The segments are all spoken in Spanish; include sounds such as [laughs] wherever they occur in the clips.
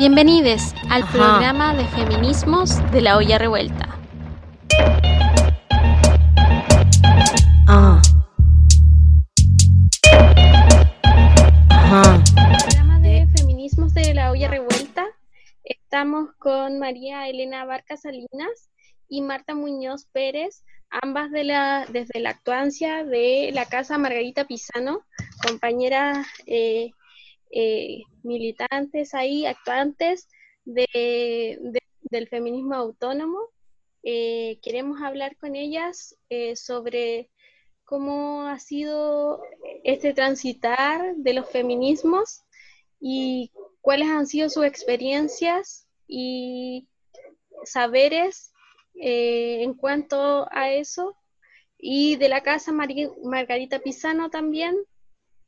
Bienvenidos al programa de feminismos de la olla revuelta. Ah. Ajá. programa de feminismos de la olla revuelta. Estamos con María Elena Barca Salinas y Marta Muñoz Pérez, ambas de la, desde la actuancia de la Casa Margarita Pisano, compañeras eh, eh, militantes ahí, actuantes de, de- del feminismo autónomo. Eh, queremos hablar con ellas eh, sobre cómo ha sido este transitar de los feminismos y cuáles han sido sus experiencias y saberes en cuanto a eso. Y de la casa Margarita Pisano también,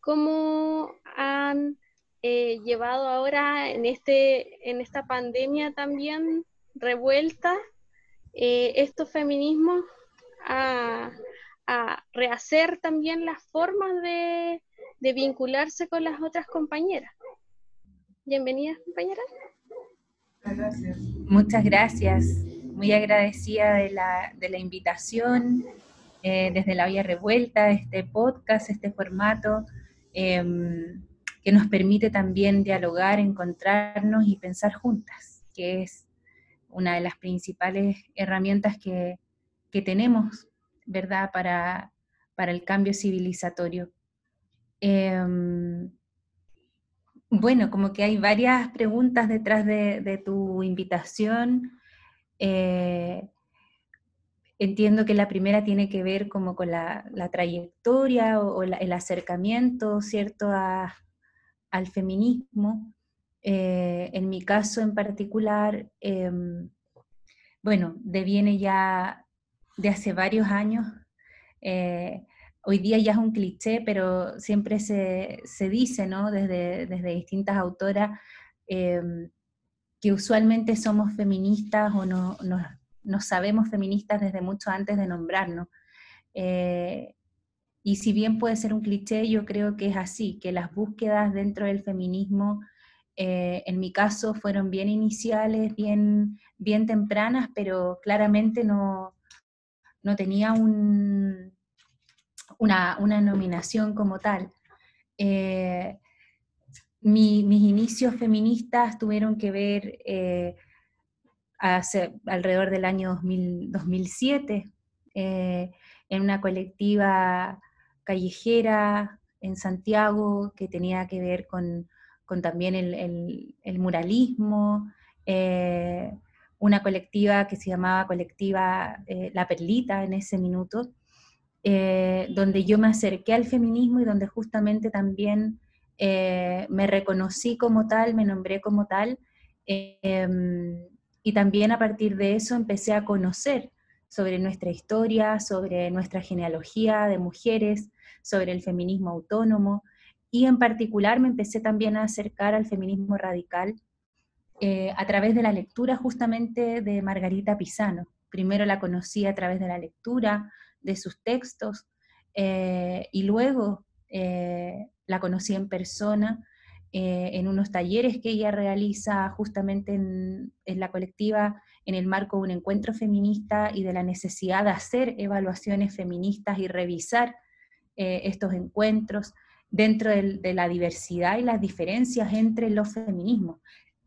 cómo han eh, llevado ahora en, este, en esta pandemia también revuelta eh, estos feminismos a, a rehacer también las formas de, de vincularse con las otras compañeras. Bienvenidas, compañeras. Muchas gracias. Muy agradecida de la, de la invitación eh, desde la Olla Revuelta, este podcast, este formato em, que nos permite también dialogar, encontrarnos y pensar juntas, que es una de las principales herramientas que, que tenemos, ¿verdad?, para, para el cambio civilizatorio. Em, bueno, como que hay varias preguntas detrás de, tu invitación. Eh, entiendo que la primera tiene que ver como con la, la trayectoria o, el acercamiento, ¿cierto?, a- al feminismo. Eh, en mi caso en particular, em, bueno, deviene ya de hace varios años. eh, hoy día ya es un cliché, pero siempre se, se dice, ¿no? Desde, desde distintas autoras, em, que usualmente somos feministas o no, nos, nos sabemos feministas desde mucho antes de nombrarnos. Eh, y si bien puede ser un cliché, yo creo que es así, que las búsquedas dentro del feminismo, eh, en mi caso, fueron bien iniciales, bien, bien tempranas, pero claramente no, no tenía un, una, una nominación como tal. Eh, mi- mis inicios feministas tuvieron que ver eh, alrededor del año 2000 2007, eh, en una colectiva callejera en Santiago que tenía que ver con, también el, muralismo, eh, una colectiva que se llamaba Colectiva eh, La Perlita en ese minuto, eh, donde yo me acerqué al feminismo y donde justamente también me reconocí como tal, me nombré como tal, em, y también a partir de eso empecé a conocer sobre nuestra historia, sobre nuestra genealogía de mujeres, sobre el feminismo autónomo, y en particular me empecé también a acercar al feminismo radical eh, a través de la lectura justamente de Margarita Pisano. Primero la conocí a través de la lectura, de sus textos, eh, y luego eh, la conocí en persona en unos talleres que ella realiza justamente en, en la colectiva en el marco de un encuentro feminista y de la necesidad de hacer evaluaciones feministas y revisar eh, estos encuentros dentro de la diversidad y las diferencias entre los feminismos,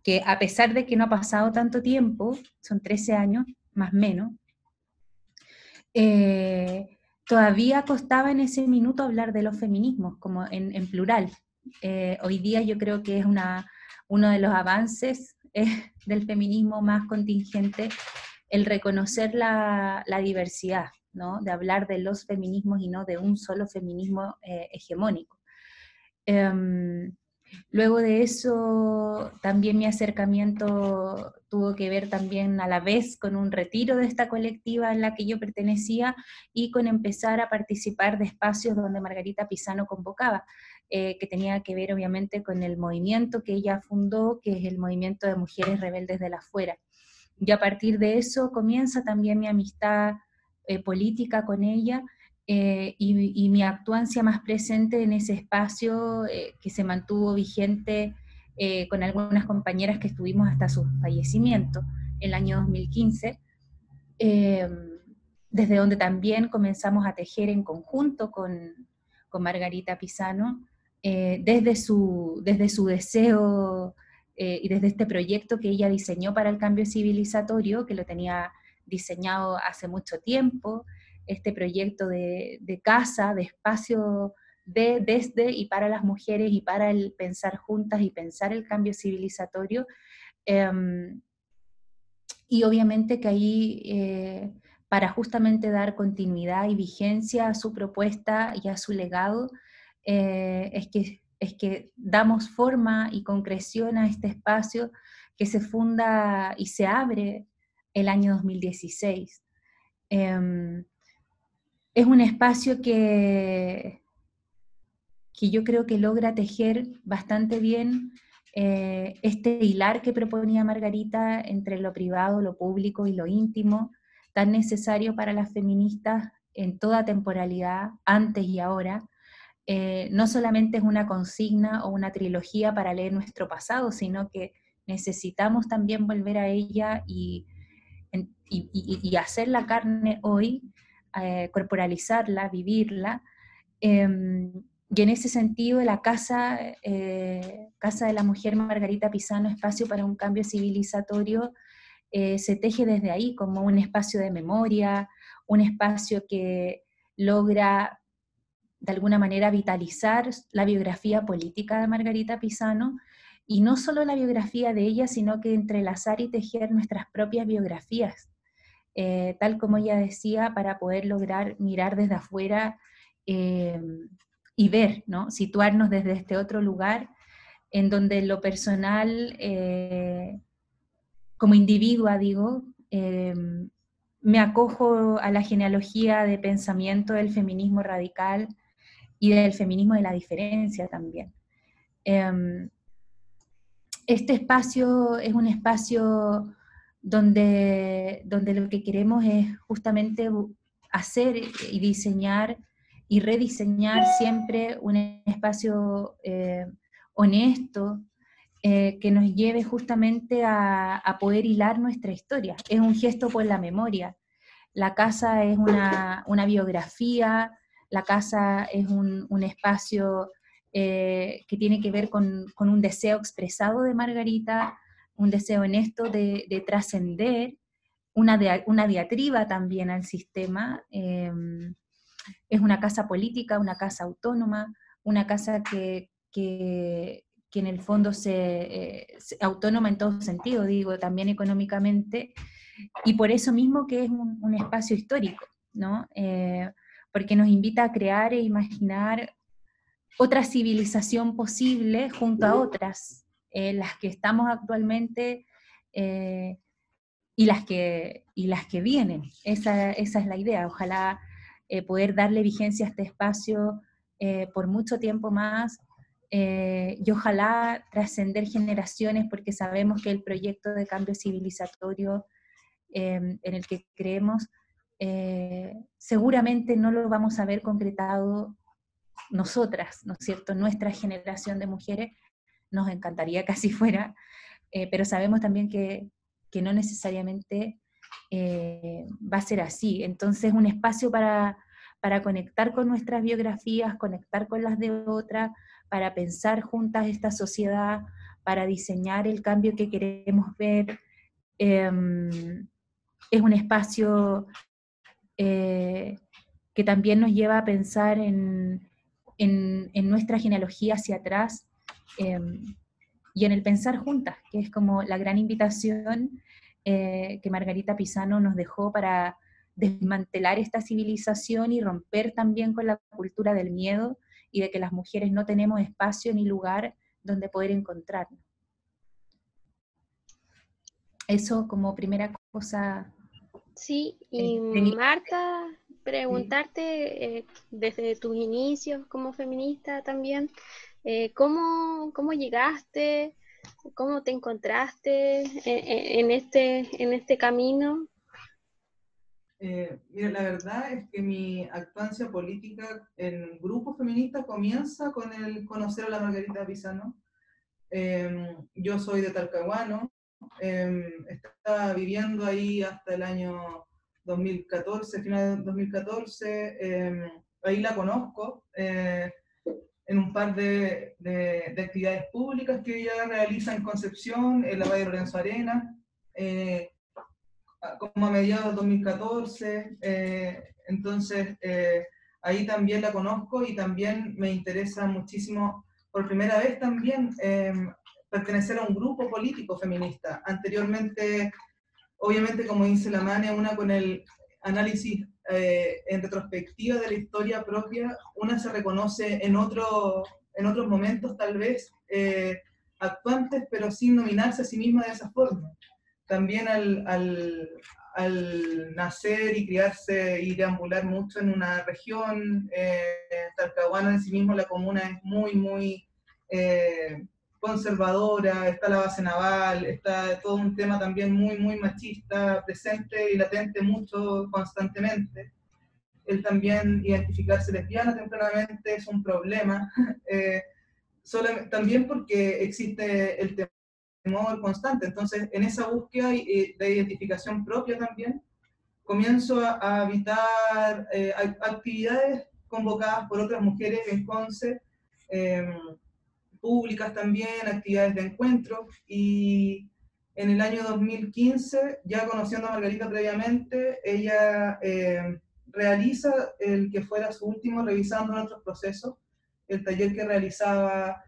que a pesar de que no ha pasado tanto tiempo, son 13 años más o menos, eh, todavía costaba en ese minuto hablar de los feminismos, como en, en plural. Eh, hoy día yo creo que es una, uno de los avances eh, del feminismo más contingente el reconocer la, la diversidad, ¿no? de hablar de los feminismos y no de un solo feminismo eh, hegemónico. Em, luego de eso, también mi acercamiento tuvo que ver también a la vez con un retiro de esta colectiva en la que yo pertenecía y con empezar a participar de espacios donde Margarita Pisano convocaba, eh, que tenía que ver obviamente con el movimiento que ella fundó, que es el movimiento de mujeres rebeldes de la afuera. Y a partir de eso comienza también mi amistad eh, política con ella eh, y, y mi actuancia más presente en ese espacio eh, que se mantuvo vigente eh, con algunas compañeras que estuvimos hasta su fallecimiento el año 2015, eh, desde donde también comenzamos a tejer en conjunto con, con Margarita Pisano, eh, desde, su, desde su deseo y desde este proyecto que ella diseñó para el cambio civilizatorio, que lo tenía diseñado hace mucho tiempo, este proyecto de, de casa, de espacio de, desde y para las mujeres y para el pensar juntas y pensar el cambio civilizatorio. Em, y obviamente que ahí, eh, para justamente dar continuidad y vigencia a su propuesta y a su legado, eh, es, que, es que damos forma y concreción a este espacio que se funda y se abre el año 2016. Em, es un espacio que, que yo creo que logra tejer bastante bien eh, este hilar que proponía Margarita entre lo privado, lo público y lo íntimo, tan necesario para las feministas en toda temporalidad, antes y ahora. Eh, no solamente es una consigna o una trilogía para leer nuestro pasado, sino que necesitamos también volver a ella y, y, hacer la carne hoy, eh, corporalizarla, vivirla. Em, y en ese sentido, la casa, eh, casa de la Mujer Margarita Pisano, Espacio para un Cambio Civilizatorio, se teje desde ahí como un espacio de memoria, un espacio que logra de alguna manera vitalizar la biografía política de Margarita Pisano, y no solo la biografía de ella, sino que entrelazar y tejer nuestras propias biografías, eh, tal como ella decía, para poder lograr mirar desde afuera y ver, ¿no? Situarnos desde este otro lugar en donde lo personal, eh, como individua, digo, em, me acojo a la genealogía de pensamiento del feminismo radical y del feminismo de la diferencia también. Em, este espacio es un espacio donde, donde lo que queremos es justamente hacer y diseñar y rediseñar siempre un espacio eh, honesto eh, que nos lleve justamente a, poder hilar nuestra historia. Es un gesto por la memoria. La casa es una, biografía, la casa es un, espacio eh, que tiene que ver con, un deseo expresado de Margarita, un deseo honesto de, trascender, una, diatriba también al sistema es una casa política, una casa autónoma, una casa que, en el fondo se, eh, autónoma en todo sentido, digo, también económicamente, y por eso mismo que es un, espacio histórico, ¿no? Eh, porque nos invita a crear e imaginar otra civilización posible junto a otras, eh, las que estamos actualmente y, las que, y las que vienen. Esa, esa es la idea. Ojalá eh, poder darle vigencia a este espacio eh, por mucho tiempo más eh, y ojalá trascender generaciones porque sabemos que el proyecto de cambio civilizatorio en el que creemos seguramente no lo vamos a ver concretado nosotras, ¿no es cierto? Nuestra generación de mujeres, nos encantaría que así fuera, pero sabemos también que, que no necesariamente eh, va a ser así. Entonces, un espacio para, para conectar con nuestras biografías, conectar con las de otras, para pensar juntas esta sociedad, para diseñar el cambio que queremos ver. Em, es un espacio eh, que también nos lleva a pensar en, en, nuestra genealogía hacia atrás em, y en el pensar juntas, que es como la gran invitación eh, que Margarita Pisano nos dejó para desmantelar esta civilización y romper también con la cultura del miedo y de que las mujeres no tenemos espacio ni lugar donde poder encontrarnos. Eso como primera cosa. Sí, y Marta, preguntarte eh, desde tus inicios como feminista también, eh, ¿cómo, ¿cómo llegaste? ¿Cómo te encontraste en, este, en este camino? Eh, mira, la verdad es que mi actuancia política en grupo feminista comienza con el conocer a la Margarita Pisano. Em, yo soy de Talcahuano, em, estaba viviendo ahí hasta el año 2014, final de 2014, em, ahí la conozco eh, en un par de, de, actividades públicas que ella realiza en Concepción, en la de Lorenzo Arena, eh, como a mediados de 2014, eh, entonces ahí también la conozco y también me interesa muchísimo por primera vez también em, pertenecer a un grupo político feminista. Anteriormente, obviamente, como dice la Mane, una con el análisis eh, en retrospectiva de la historia propia, una se reconoce en, otro, en otros momentos tal vez eh, actuantes, pero sin nominarse a sí misma de esa forma. También al, al, al nacer y criarse y deambular mucho en una región, eh, Talcahuano en sí mismo, la comuna es muy, muy eh, conservadora, está la base naval, está todo un tema también muy, muy machista, presente y latente mucho constantemente. El también identificarse lesbiana tempranamente es un problema, [laughs] eh, también porque existe el temor constante. Entonces, en esa búsqueda de identificación propia también, comienzo a, habitar eh, actividades convocadas por otras mujeres en Conce, públicas también, actividades de encuentro, y en el año 2015, ya conociendo a Margarita previamente, ella eh, realiza el que fuera su último revisando nuestros procesos, el taller que realizaba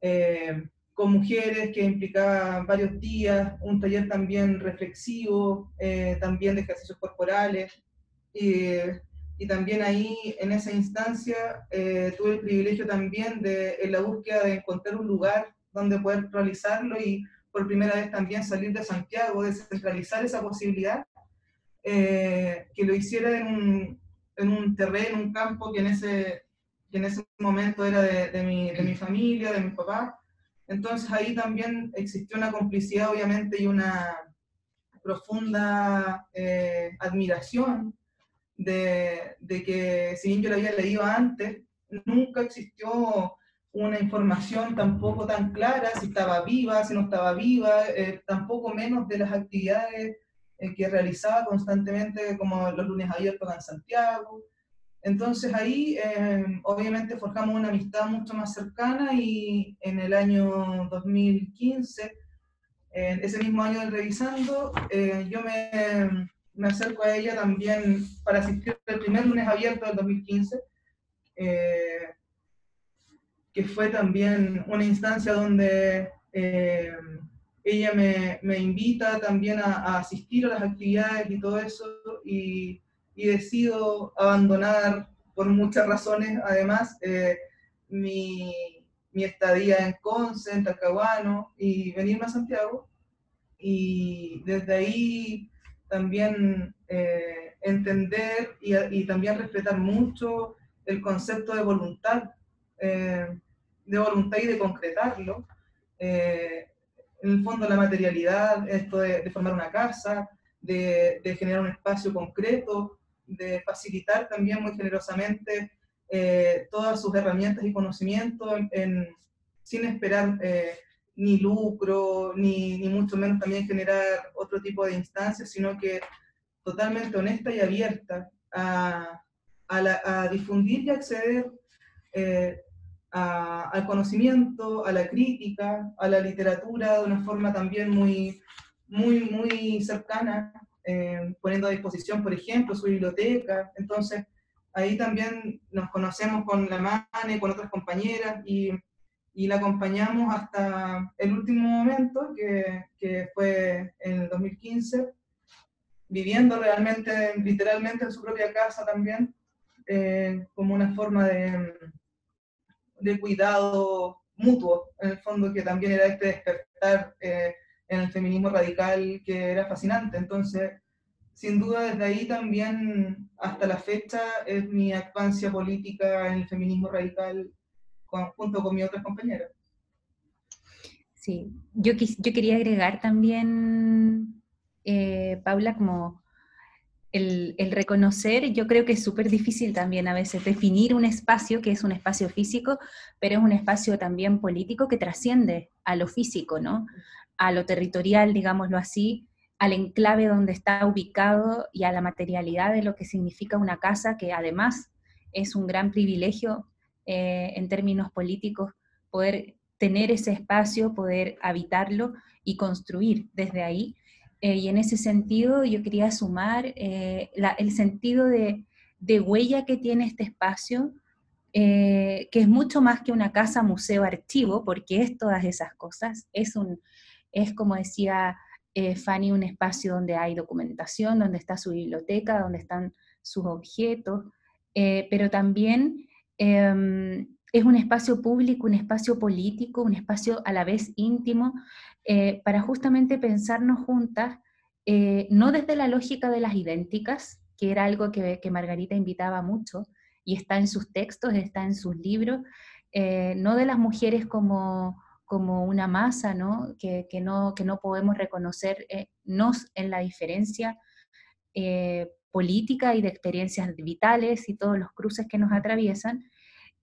eh, con mujeres que implicaba varios días, un taller también reflexivo, eh, también de ejercicios corporales, y también ahí, en esa instancia, eh, tuve el privilegio también de, en la búsqueda de encontrar un lugar donde poder realizarlo y por primera vez también salir de Santiago, descentralizar esa posibilidad, eh, que lo hiciera en un, en un terreno, un campo que en ese, que en ese momento era de, de, mi, de mi familia, de mi papá. Entonces ahí también existió una complicidad, obviamente, y una profunda eh, admiración de, que, si bien yo lo había leído antes, nunca existió una información tampoco tan clara, si estaba viva, si no estaba viva, eh, tampoco menos de las actividades eh, que realizaba constantemente, como los lunes abiertos en Santiago. Entonces ahí eh, obviamente forjamos una amistad mucho más cercana y en el año 2015, ese mismo año del revisando, yo me, me acerco a ella también para asistir al primer lunes abierto del 2015, eh, que fue también una instancia donde eh, ella me, me, invita también a, asistir a las actividades y todo eso, y, y decido abandonar por muchas razones, además, eh, mi, mi, estadía en Conce, en y venirme a Santiago. Y desde ahí también eh, entender y, también respetar mucho el concepto de voluntad, eh, de voluntad y de concretarlo. Eh, en el fondo la materialidad, esto de, formar una casa, de, generar un espacio concreto, de facilitar también muy generosamente todas sus herramientas y conocimientos sin esperar ni lucro, ni, ni, mucho menos también generar otro tipo de instancias, sino que totalmente honesta y abierta a, a, difundir y acceder eh, al conocimiento, a la crítica, a la literatura de una forma también muy, muy, muy cercana, eh, poniendo a disposición, por ejemplo, su biblioteca. Entonces, ahí también nos conocemos con la MANE, con otras compañeras y y la acompañamos hasta el último momento, que, que, fue en el 2015, viviendo realmente, literalmente en su propia casa también, eh, como una forma de, de, cuidado mutuo, en el fondo, que también era este despertar eh, en el feminismo radical que era fascinante. Entonces, sin duda desde ahí también hasta la fecha es mi actuancia política en el feminismo radical junto con mi otras compañeras. Sí, yo, yo quería agregar también, eh, Paula, como el, el, reconocer, yo creo que es súper difícil también a veces definir un espacio que es un espacio físico, pero es un espacio también político que trasciende a lo físico, ¿no? A lo territorial, digámoslo así, al enclave donde está ubicado y a la materialidad de lo que significa una casa, que además es un gran privilegio eh, en términos políticos poder tener ese espacio, poder habitarlo y construir desde ahí. Eh, y en ese sentido yo quería sumar eh, el sentido de, huella que tiene este espacio, que es mucho más que una casa, museo, archivo, porque es todas esas cosas. Es, un, es como decía Fanny, un espacio donde hay documentación, donde está su biblioteca, donde están sus objetos, pero también Em, es un espacio público, un espacio político, un espacio a la vez íntimo, eh, para justamente pensarnos juntas, eh, no desde la lógica de las idénticas, que era algo que, Margarita invitaba mucho, y está en sus textos, está en sus libros, eh, no de las mujeres como, como una masa, ¿no? Que, no, que no podemos reconocernos en la diferencia política y de experiencias vitales y todos los cruces que nos atraviesan.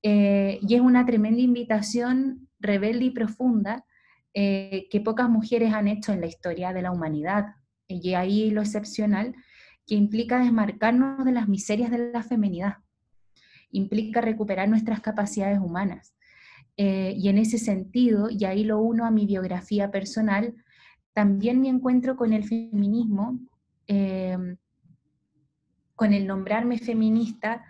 Eh, y es una tremenda invitación rebelde y profunda eh, que pocas mujeres han hecho en la historia de la humanidad. Y ahí lo excepcional, que implica desmarcarnos de las miserias de la feminidad, implica recuperar nuestras capacidades humanas. Eh, y en ese sentido, y ahí lo uno a mi biografía personal, también mi encuentro con el feminismo con el nombrarme feminista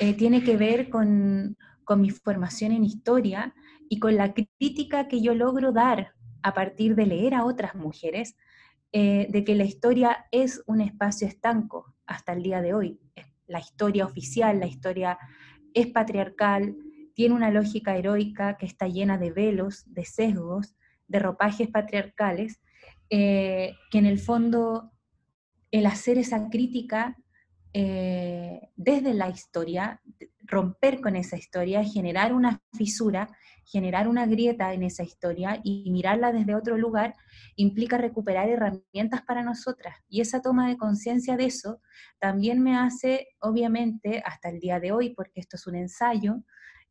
eh, tiene que ver con, mi formación en historia y con la crítica que yo logro dar a partir de leer a otras mujeres, eh, de que la historia es un espacio estanco hasta el día de hoy. La historia oficial, la historia es patriarcal, tiene una lógica heroica que está llena de velos, de sesgos, de ropajes patriarcales, eh, que en el fondo el hacer esa crítica eh, desde la historia, romper con esa historia, generar una fisura, generar una grieta en esa historia y mirarla desde otro lugar, implica recuperar herramientas para nosotras. Y esa toma de conciencia de eso también me hace, obviamente, hasta el día de hoy, porque esto es un ensayo,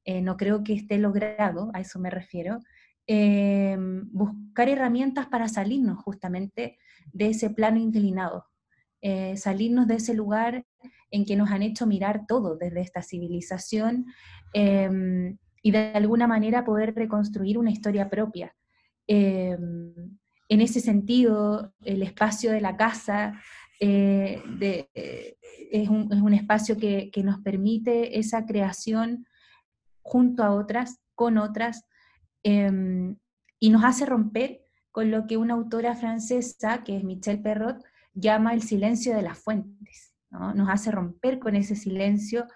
eh, no creo que esté logrado, a eso me refiero, eh, buscar herramientas para salirnos justamente de ese plano inclinado, eh, salirnos de ese lugar en que nos han hecho mirar todo desde esta civilización em, y de alguna manera poder reconstruir una historia propia. Em, en ese sentido, el espacio de la casa eh, eh, es, un, espacio que, nos permite esa creación junto a otras, con otras, em, y nos hace romper con lo que una autora francesa, que es Michelle Perrot, llama el silencio de las fuentes, nos hace romper con ese silencio,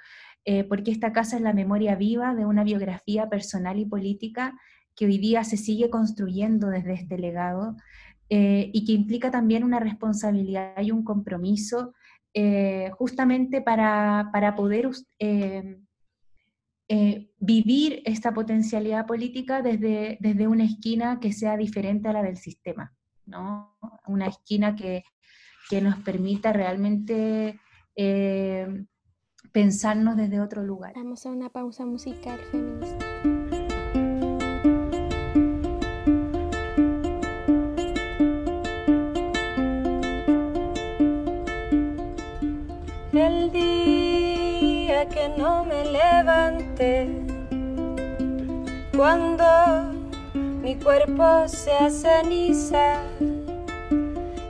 eh, porque esta casa es la memoria viva de una biografía personal y política que hoy día se sigue construyendo desde este legado eh, y que implica también una responsabilidad y un compromiso eh, justamente para, poder vivir esta potencialidad política desde, desde una esquina que sea diferente a la del sistema, ¿no? una esquina que, que nos permita realmente eh, pensarnos desde otro lugar. Vamos a una pausa musical feminista. El día que no me levante, cuando mi cuerpo se ceniza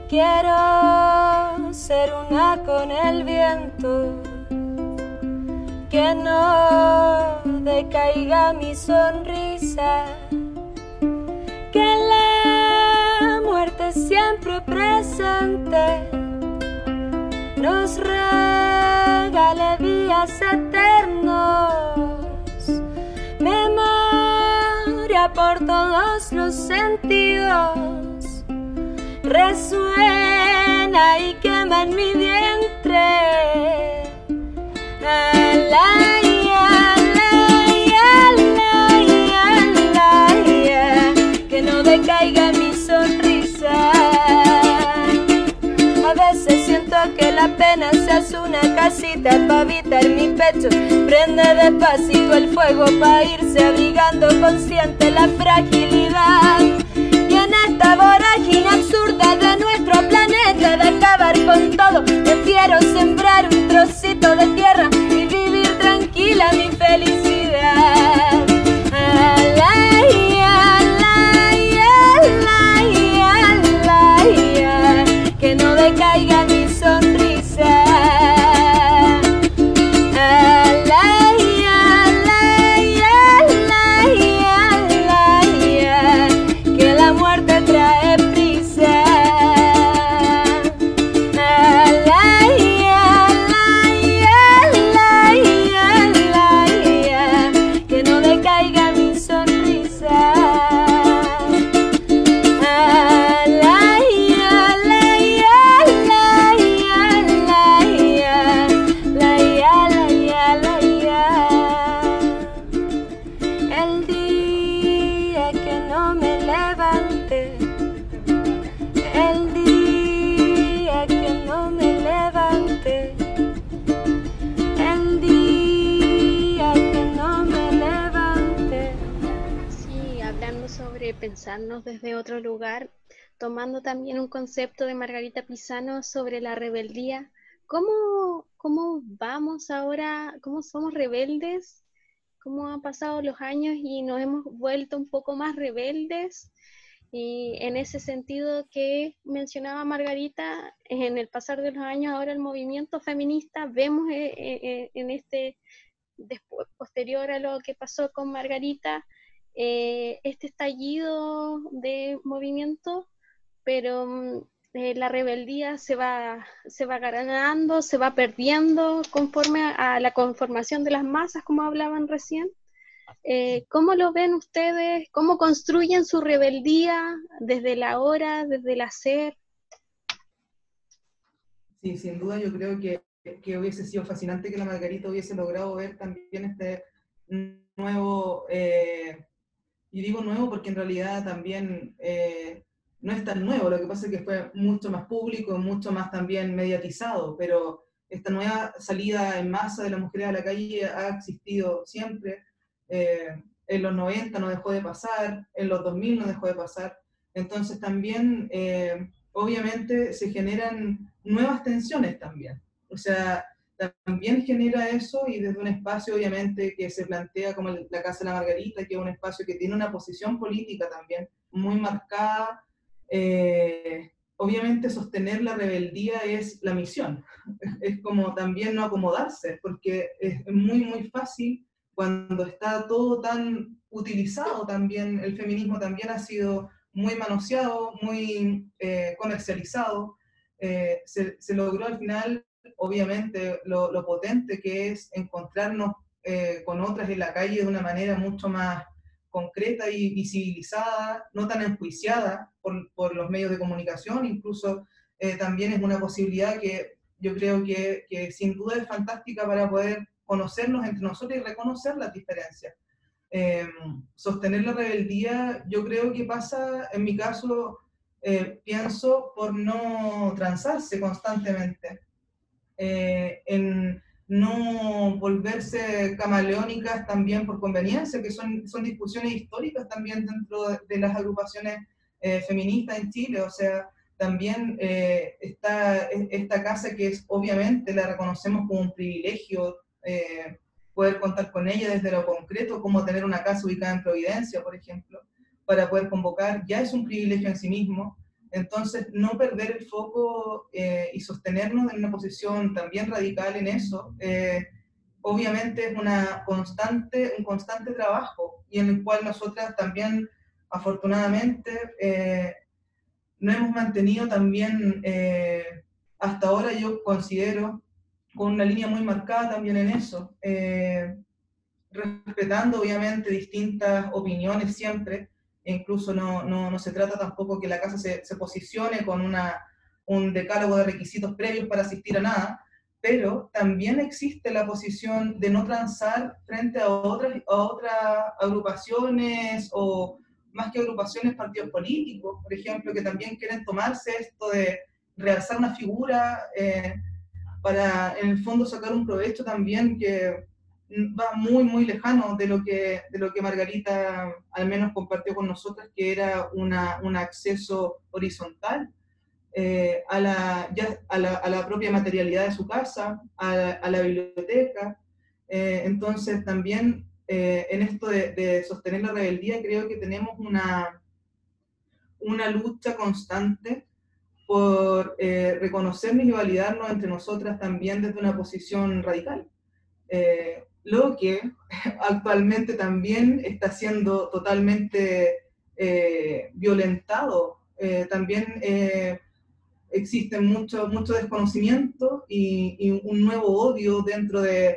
Quiero ser una con el viento, que no decaiga mi sonrisa, que la muerte siempre presente nos regale días eternos, memoria por todos los sentidos resuena y quema en mi vientre. no decaiga mi sonrisa. A veces siento que la pena se hace una casita para habitar mi pecho. Prende despacito el fuego para irse abrigando consciente la fragilidad esta vorágine absurda de nuestro planeta de acabar con todo, prefiero sembrar un trocito de tierra y vivir tranquila mi felicidad. Que no decaiga concepto de Margarita Pisano sobre la rebeldía. ¿Cómo, cómo vamos ahora? ¿Cómo somos rebeldes? ¿Cómo han pasado los años y nos hemos vuelto un poco más rebeldes? Y en ese sentido que mencionaba Margarita, en el pasar de los años, ahora el movimiento feminista, vemos eh, eh, eh, en este, después, posterior a lo que pasó con Margarita, este estallido de movimiento, pero mm, eh, la rebeldía se va, se va ganando, se va perdiendo conforme a, la conformación de las masas, como hablaban recién. Eh, ¿Cómo lo ven ustedes? ¿Cómo construyen su rebeldía desde la hora, desde el hacer? Sí, sin duda yo creo que, que hubiese sido fascinante que la Margarita hubiese logrado ver también este nuevo, eh, y digo nuevo porque en realidad también no es tan nuevo, lo que pasa es que fue mucho más público, mucho más también mediatizado, pero esta nueva salida en masa de las mujeres a la calle ha existido siempre. Eh, en los 90 no dejó de pasar, en los 2000 no dejó de pasar. Entonces también, eh, obviamente, se generan nuevas tensiones también. O sea, también genera eso y desde un espacio, obviamente, que se plantea como la Casa de la Margarita, que es un espacio que tiene una posición política también muy marcada. Eh, obviamente sostener la rebeldía es la misión. [laughs] Es como también no acomodarse, porque es muy, muy fácil cuando está todo tan utilizado también, el feminismo también ha sido muy manoseado, muy eh, comercializado, eh, se, se, logró al final, obviamente, lo, lo potente que es encontrarnos con otras en la calle de una manera mucho más concreta y visibilizada, no tan enjuiciada por, por los medios de comunicación, incluso eh, también es una posibilidad que yo creo que, que sin duda es fantástica para poder conocernos entre nosotros y reconocer las diferencias. Eh, sostener la rebeldía, yo creo que pasa, en mi caso, eh, pienso por no transarse constantemente, eh, en no volverse camaleónicas también por conveniencia, que son, son discusiones históricas también dentro de, de las agrupaciones eh, feministas en Chile, o sea, también eh, está esta casa que es obviamente la reconocemos como un privilegio eh, poder contar con ella desde lo concreto, como tener una casa ubicada en Providencia, por ejemplo, para poder convocar, ya es un privilegio en sí mismo. Entonces, no perder el foco eh, y sostenernos en una posición también radical en eso, eh, obviamente es una constante, un constante trabajo y en el cual nosotras también, afortunadamente, eh, no hemos mantenido también, hasta ahora yo considero, con una línea muy marcada también en eso, eh, respetando obviamente distintas opiniones siempre, incluso no, no, no, se trata tampoco que la casa se, se posicione con una, un decálogo de requisitos previos para asistir a nada, pero también existe la posición de no transar frente a otras, a otras agrupaciones o más que agrupaciones, partidos políticos, por ejemplo, que también quieren tomarse esto de realzar una figura. Eh, para en el fondo sacar un provecho también que, va muy, muy lejano de lo que, de lo que Margarita al menos compartió con nosotras, que era una, un acceso horizontal eh, a, la, ya, a, la, a, la, propia materialidad de su casa, a la, biblioteca. Eh, entonces también eh, en esto de, sostener la rebeldía creo que tenemos una, una lucha constante por reconocernos y validarnos entre nosotras también desde una posición radical. Lo que [laughs] actualmente también está siendo totalmente eh, violentado. Eh, también eh, existe mucho, mucho desconocimiento y, un nuevo odio dentro de,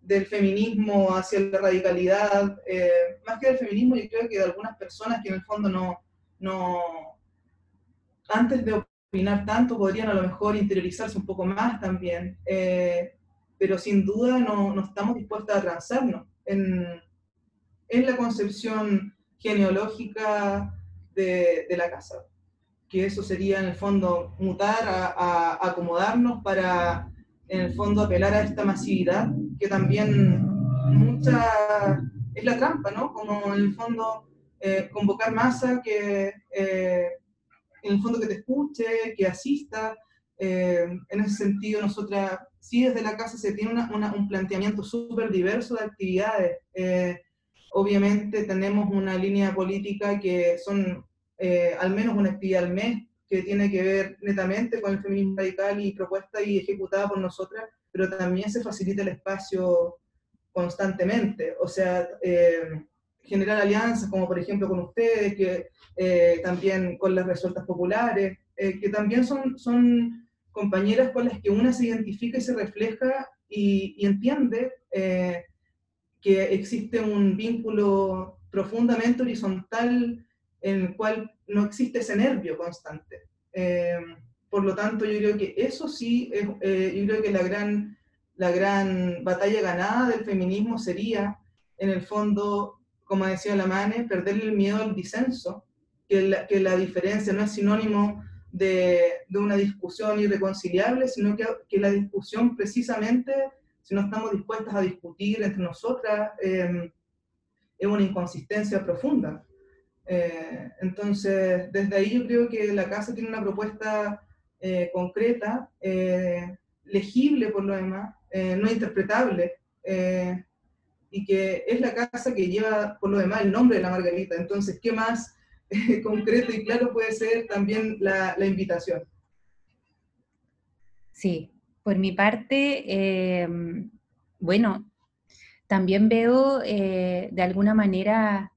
del feminismo hacia la radicalidad. Más que del feminismo, yo creo que de algunas personas que en el fondo no, no antes de opinar tanto, podrían a lo mejor interiorizarse un poco más también. Pero sin duda no, no, estamos dispuestas a transarnos en, en la concepción genealógica de, la casa. Que eso sería en el fondo mutar, a, a, acomodarnos para en el fondo apelar a esta masividad, que también mucha es la trampa, ¿no? Como en el fondo eh, convocar masa que eh, en el fondo que te escuche, que asista. Eh, en ese sentido, nosotras sí desde la casa se tiene un planteamiento súper diverso de actividades. Eh, obviamente tenemos una línea política que son eh, al menos una actividad al mes que tiene que ver netamente con el feminismo radical y propuesta y ejecutada por nosotras, pero también se facilita el espacio constantemente. O sea, eh, generar alianzas como por ejemplo con ustedes, que eh, también con las resueltas populares, que también son compañeras con las que una se identifica y se refleja y, entiende eh, que existe un vínculo profundamente horizontal en el cual no existe ese nervio constante. Eh, por lo tanto, yo creo que eso sí, eh, yo creo que la gran, la gran batalla ganada del feminismo sería, en el fondo, como decía Lamane, perderle el miedo al disenso, que la, que la diferencia no es sinónimo de, una discusión irreconciliable, sino que, que, la discusión precisamente, si no estamos dispuestas a discutir entre nosotras, eh, es una inconsistencia profunda. Eh, entonces, desde ahí yo creo que la casa tiene una propuesta eh, concreta, eh, legible por lo demás, no interpretable, y que es la casa que lleva por lo demás el nombre de la Margarita. Entonces, ¿qué más [laughs] concreto y claro puede ser también la, invitación. Sí, por mi parte, eh, bueno, también veo eh, de alguna manera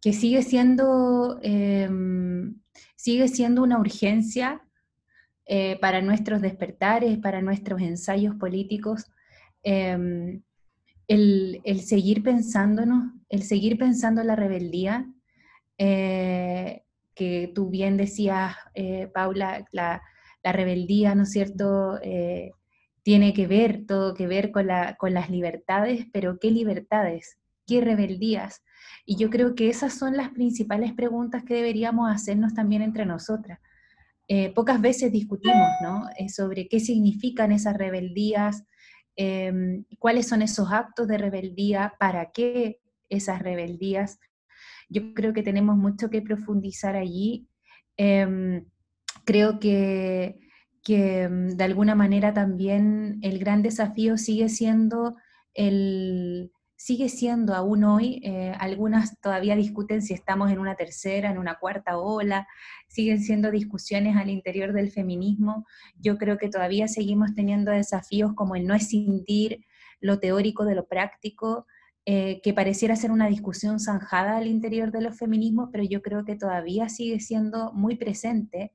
que sigue siendo, eh, sigue siendo una urgencia para nuestros despertares, para nuestros ensayos políticos, el, el seguir pensándonos, el seguir pensando la rebeldía, eh, que tú bien decías, eh, Paula, la, la, rebeldía, ¿no es cierto?, eh, tiene que ver, todo que ver con, la, con las libertades, pero ¿qué libertades? ¿Qué rebeldías? Y yo creo que esas son las principales preguntas que deberíamos hacernos también entre nosotras. Pocas veces discutimos ¿no? sobre qué significan esas rebeldías, eh, cuáles son esos actos de rebeldía, para qué esas rebeldías, yo creo que tenemos mucho que profundizar allí. Eh, creo que, que, mm, de alguna manera también el gran desafío sigue siendo el sigue siendo aún hoy, eh, algunas todavía discuten si estamos en una tercera, en una cuarta ola, siguen siendo discusiones al interior del feminismo. Yo creo que todavía seguimos teniendo desafíos como el no escindir lo teórico de lo práctico, eh, que pareciera ser una discusión zanjada al interior de los feminismos, pero yo creo que todavía sigue siendo muy presente.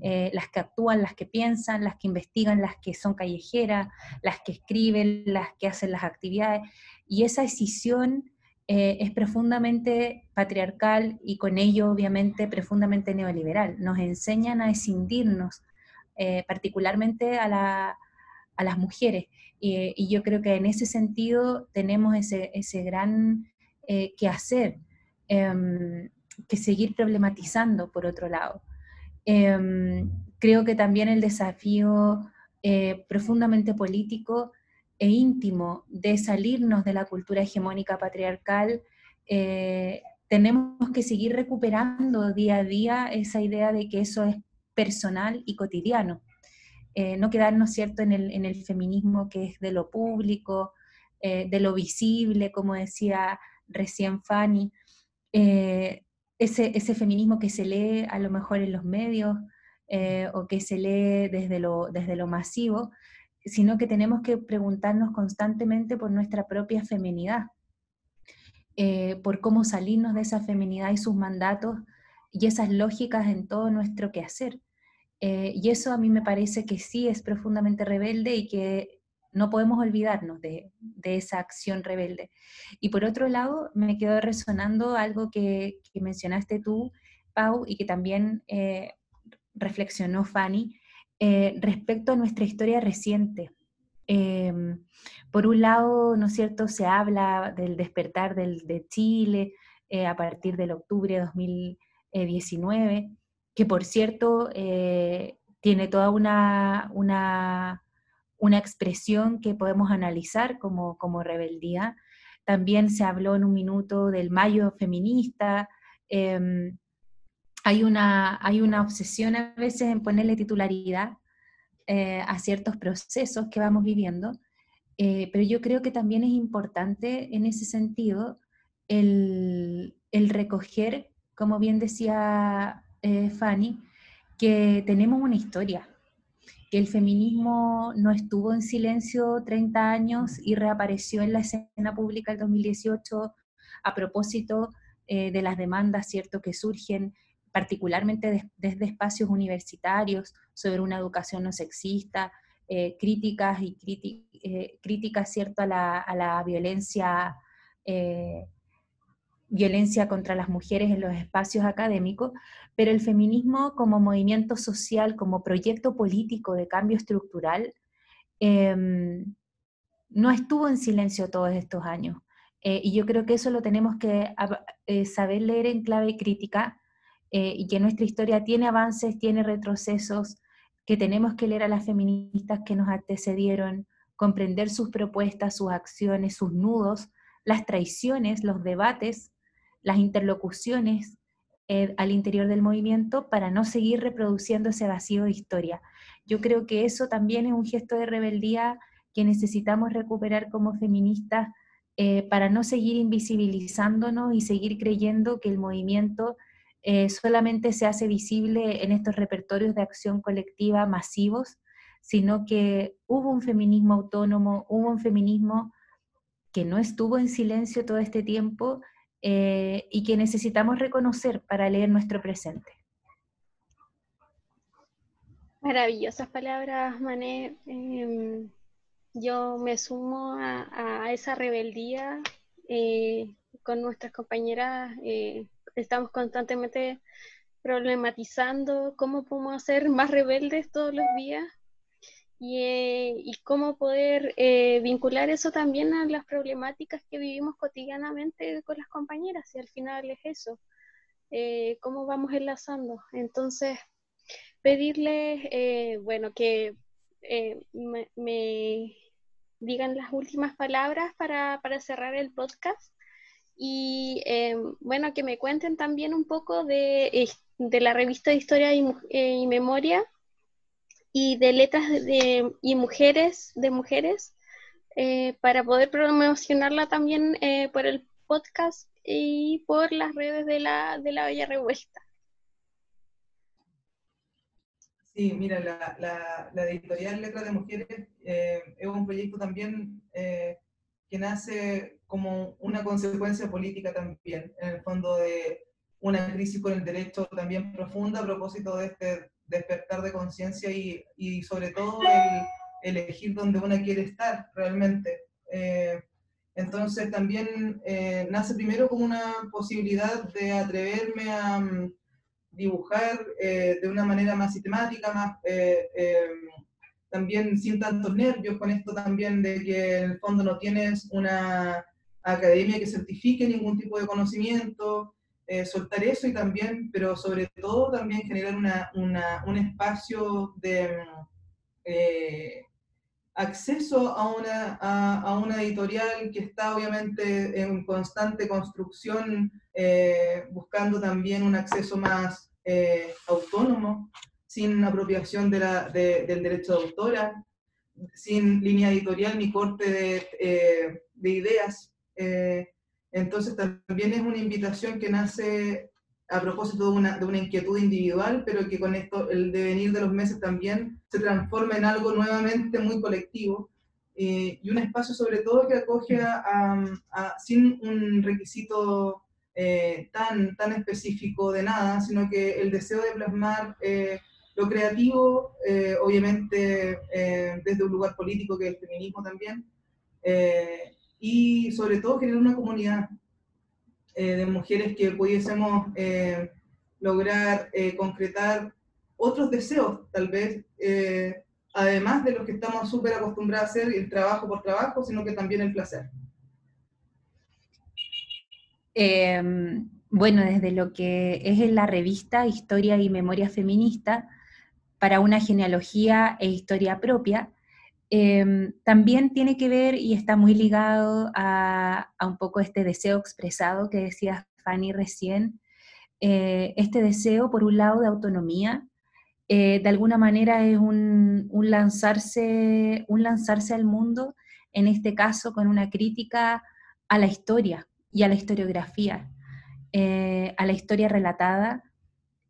Eh, las que actúan, las que piensan, las que investigan, las que son callejeras, las que escriben, las que hacen las actividades. Y esa decisión eh, es profundamente patriarcal y con ello obviamente profundamente neoliberal. Nos enseñan a escindirnos, eh, particularmente a, la, a las mujeres. Y, y, yo creo que en ese sentido tenemos ese, ese gran eh, que hacer, eh, que seguir problematizando por otro lado. Eh, creo que también el desafío eh, profundamente político e íntimo de salirnos de la cultura hegemónica patriarcal, eh, tenemos que seguir recuperando día a día esa idea de que eso es personal y cotidiano. Eh, no quedarnos, ¿cierto?, en el, en el, feminismo que es de lo público, eh, de lo visible, como decía recién Fanny, ese, ese, feminismo que se lee a lo mejor en los medios o que se lee desde lo, desde lo masivo, sino que tenemos que preguntarnos constantemente por nuestra propia feminidad, eh, por cómo salirnos de esa feminidad y sus mandatos y esas lógicas en todo nuestro quehacer. Eh, y eso a mí me parece que sí es profundamente rebelde y que no podemos olvidarnos de, esa acción rebelde. Y por otro lado, me quedó resonando algo que, mencionaste tú, Pau, y que también eh, reflexionó Fanny, eh, respecto a nuestra historia reciente. Em, por un lado, ¿no es cierto?, se habla del despertar del, de Chile a partir del octubre de 2019, que por cierto eh, tiene toda una, una, una, expresión que podemos analizar como, como rebeldía. También se habló en un minuto del mayo feminista, em, hay una, hay una obsesión a veces en ponerle titularidad eh, a ciertos procesos que vamos viviendo, eh, pero yo creo que también es importante en ese sentido el, recoger, como bien decía eh, Fanny, que tenemos una historia, que el feminismo no estuvo en silencio 30 años y reapareció en la escena pública el 2018 a propósito de las demandas, ¿cierto?, que surgen particularmente desde espacios universitarios, sobre una educación no sexista, eh, críticas y eh, críticas cierto a la, violencia, eh, violencia contra las mujeres en los espacios académicos, pero el feminismo como movimiento social, como proyecto político de cambio estructural, em, no estuvo en silencio todos estos años. y yo creo que eso lo tenemos que saber leer en clave crítica, eh, y que nuestra historia tiene avances, tiene retrocesos, que tenemos que leer a las feministas que nos antecedieron, comprender sus propuestas, sus acciones, sus nudos, las traiciones, los debates, las interlocuciones eh, al interior del movimiento para no seguir reproduciendo ese vacío de historia. Yo creo que eso también es un gesto de rebeldía que necesitamos recuperar como feministas eh, para no seguir invisibilizándonos y seguir creyendo que el movimiento eh, solamente se hace visible en estos repertorios de acción colectiva masivos, sino que hubo un feminismo autónomo, hubo un feminismo que no estuvo en silencio todo este tiempo eh, y que necesitamos reconocer para leer nuestro presente. Maravillosas palabras, Mané. Em, yo me sumo a, esa rebeldía eh, con nuestras compañeras estamos constantemente problematizando cómo podemos ser más rebeldes todos los días y, eh, cómo poder eh, vincular eso también a las problemáticas que vivimos cotidianamente con las compañeras, y al final es eso, eh, cómo vamos enlazando. Entonces, pedirles, bueno, que me, me, digan las últimas palabras para, para cerrar el podcast y eh, bueno, que me cuenten también un poco de, de la revista de Historia y, eh, Memoria y de letras de, y mujeres de mujeres eh, para poder promocionarla también por el podcast y por las redes de la, de la Bella Revuelta. Sí, mira, la, la, la editorial Letras de Mujeres es un proyecto también que nace como una consecuencia política también, en el fondo de una crisis con el derecho también profunda a propósito de este despertar de conciencia y, sobre todo el elegir dónde uno quiere estar realmente. Eh, entonces también eh, nace primero como una posibilidad de atreverme a mm, dibujar eh, de una manera más sistemática, más también sin tantos nervios con esto también de que en el fondo no tienes una academia que certifique ningún tipo de conocimiento, eh, soltar eso y también, pero sobre todo también generar una, un espacio de, eh, acceso a una, a, una editorial que está obviamente en constante construcción, eh, buscando también un acceso más eh, autónomo, sin apropiación de la, del derecho de autora, sin línea editorial ni corte de, de ideas. Entonces también es una invitación que nace a propósito de una, de una, inquietud individual, pero que con esto, el devenir de los meses también se transforma en algo nuevamente muy colectivo eh, y un espacio sobre todo que acoge a, sin un requisito eh, tan, tan específico de nada, sino que el deseo de plasmar eh, lo creativo, obviamente desde un lugar político que es el feminismo también, y sobre todo generar una comunidad eh, de mujeres que pudiésemos eh, lograr eh, concretar otros deseos, tal vez, además de los que estamos súper acostumbrados a hacer, el trabajo por trabajo, sino que también el placer. Em, bueno, desde lo que es en la revista Historia y Memoria Feminista, para una genealogía e historia propia, Em, también tiene que ver y está muy ligado a, un poco este deseo expresado que decía Fanny recién, eh, este deseo por un lado de autonomía, eh, de alguna manera es un, lanzarse, un lanzarse al mundo, en este caso con una crítica a la historia y a la historiografía, eh, a la historia relatada.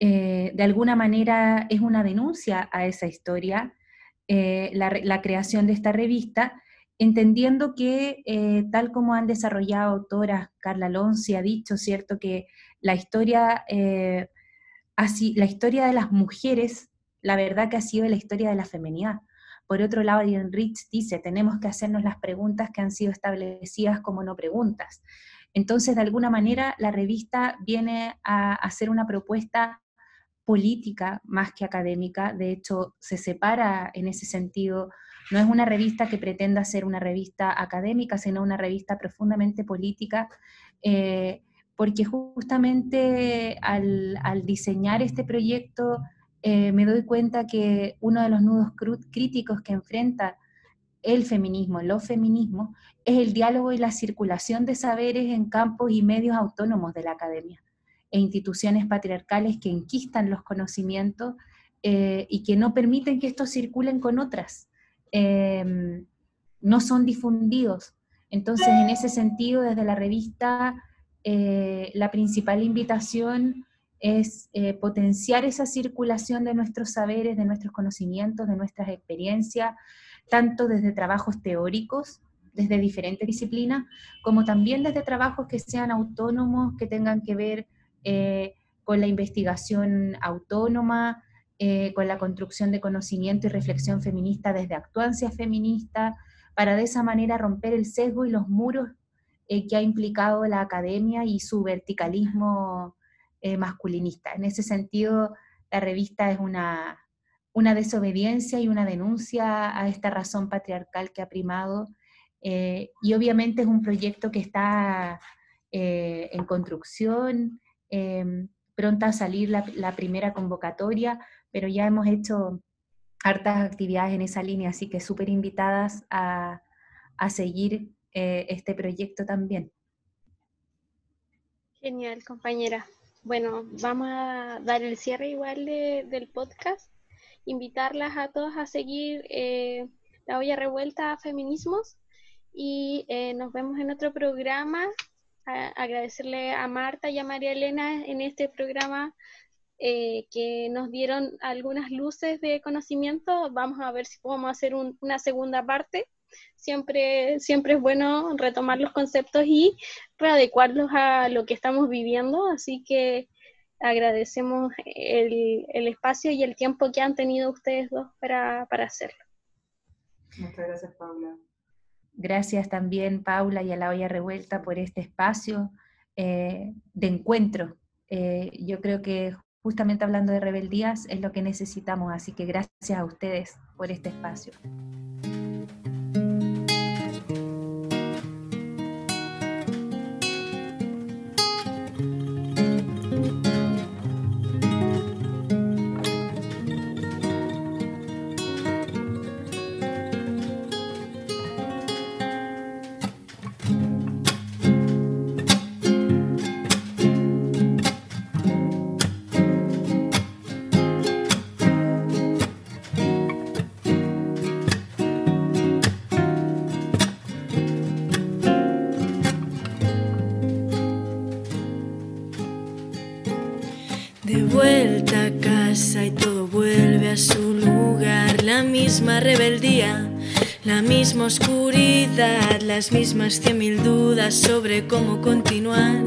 de alguna manera es una denuncia a esa historia, eh, la, creación de esta revista, entendiendo que, eh, tal como han desarrollado autoras, Carla Alonso ha dicho, ¿cierto?, que la historia, eh, así, la historia de las mujeres, la verdad que ha sido la historia de la feminidad. Por otro lado, Ian Rich dice, tenemos que hacernos las preguntas que han sido establecidas como no preguntas. Entonces, de alguna manera, la revista viene a hacer una propuesta política más que académica, de hecho se separa en ese sentido, no es una revista que pretenda ser una revista académica, sino una revista profundamente política, eh, porque justamente al, diseñar este proyecto eh, me doy cuenta que uno de los nudos críticos que enfrenta el feminismo, los feminismos, es el diálogo y la circulación de saberes en campos y medios autónomos de la academia e instituciones patriarcales que enquistan los conocimientos eh, y que no permiten que estos circulen con otras, em, no son difundidos. Entonces, en ese sentido, desde la revista, eh, la principal invitación es eh, potenciar esa circulación de nuestros saberes, de nuestros conocimientos, de nuestras experiencias, tanto desde trabajos teóricos, desde diferentes disciplinas, como también desde trabajos que sean autónomos, que tengan que ver eh, con la investigación autónoma, eh, con la construcción de conocimiento y reflexión feminista desde actuancia feminista, para de esa manera romper el sesgo y los muros eh, que ha implicado la academia y su verticalismo masculinista. En ese sentido, la revista es una, una desobediencia y una denuncia a esta razón patriarcal que ha primado, y obviamente es un proyecto que está en construcción, Em, pronta a salir la, primera convocatoria, pero ya hemos hecho hartas actividades en esa línea, así que súper invitadas a, seguir eh, este proyecto también. Genial, compañera. Bueno, vamos a dar el cierre igual del podcast, invitarlas a todos a seguir eh, la olla revuelta a feminismos y eh, nos vemos en otro programa agradecerle a Marta y a María Elena en este programa eh, que nos dieron algunas luces de conocimiento. Vamos a ver si podemos hacer una segunda parte. Siempre, siempre es bueno retomar los conceptos y readecuarlos a lo que estamos viviendo. Así que agradecemos el, espacio y el tiempo que han tenido ustedes dos para, para hacerlo. Muchas gracias, Paula. Gracias también, Paula, y a la olla revuelta por este espacio eh, de encuentro. Eh, yo creo que justamente hablando de rebeldías es lo que necesitamos, así que gracias a ustedes por este espacio. Misma rebeldía, la misma oscuridad, las mismas cien mil dudas sobre cómo continuar.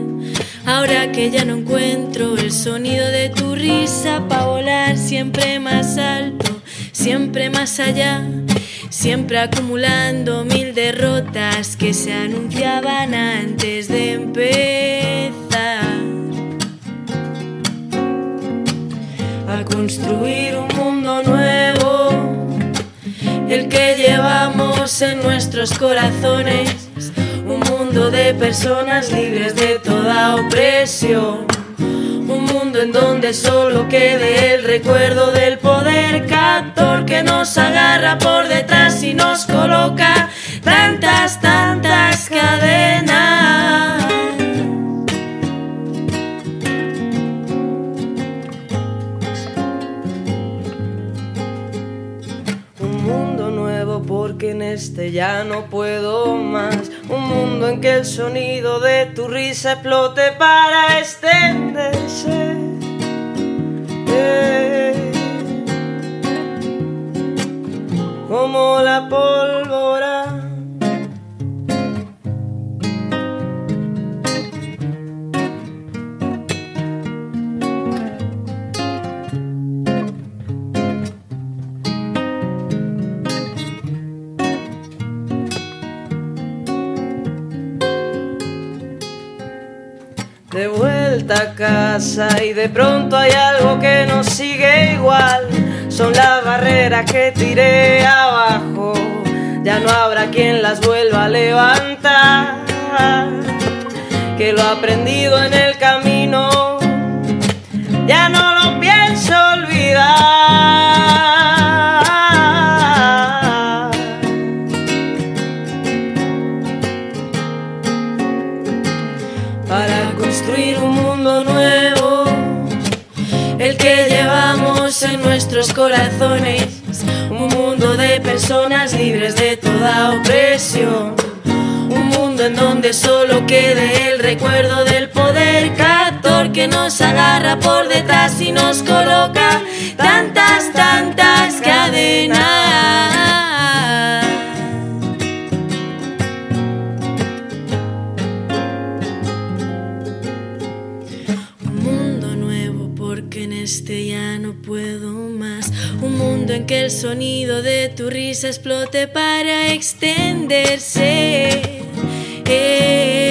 Ahora que ya no encuentro el sonido de tu risa para volar siempre más alto, siempre más allá, siempre acumulando mil derrotas que se anunciaban antes de empezar. A construir un mundo nuevo, el que llevamos en nuestros corazones un mundo de personas libres de toda opresión. Un mundo en donde solo quede el recuerdo del poder captor que nos agarra por detrás y nos coloca tantas, tantas cadenas. Ya no puedo más. Un mundo en que el sonido de tu risa explote para extenderse. Eh. Como la pólvora. De vuelta a casa y de pronto hay algo que nos sigue igual. Son las barreras que tiré abajo. Ya no habrá quien las vuelva a levantar. Que lo aprendido en el camino ya no corazones, un mundo de personas libres de toda opresión, un mundo en donde solo quede el recuerdo del poder captor que nos agarra por detrás y nos coloca tantas, tantas cadenas. El sonido de tu risa explote para extenderse. Eh.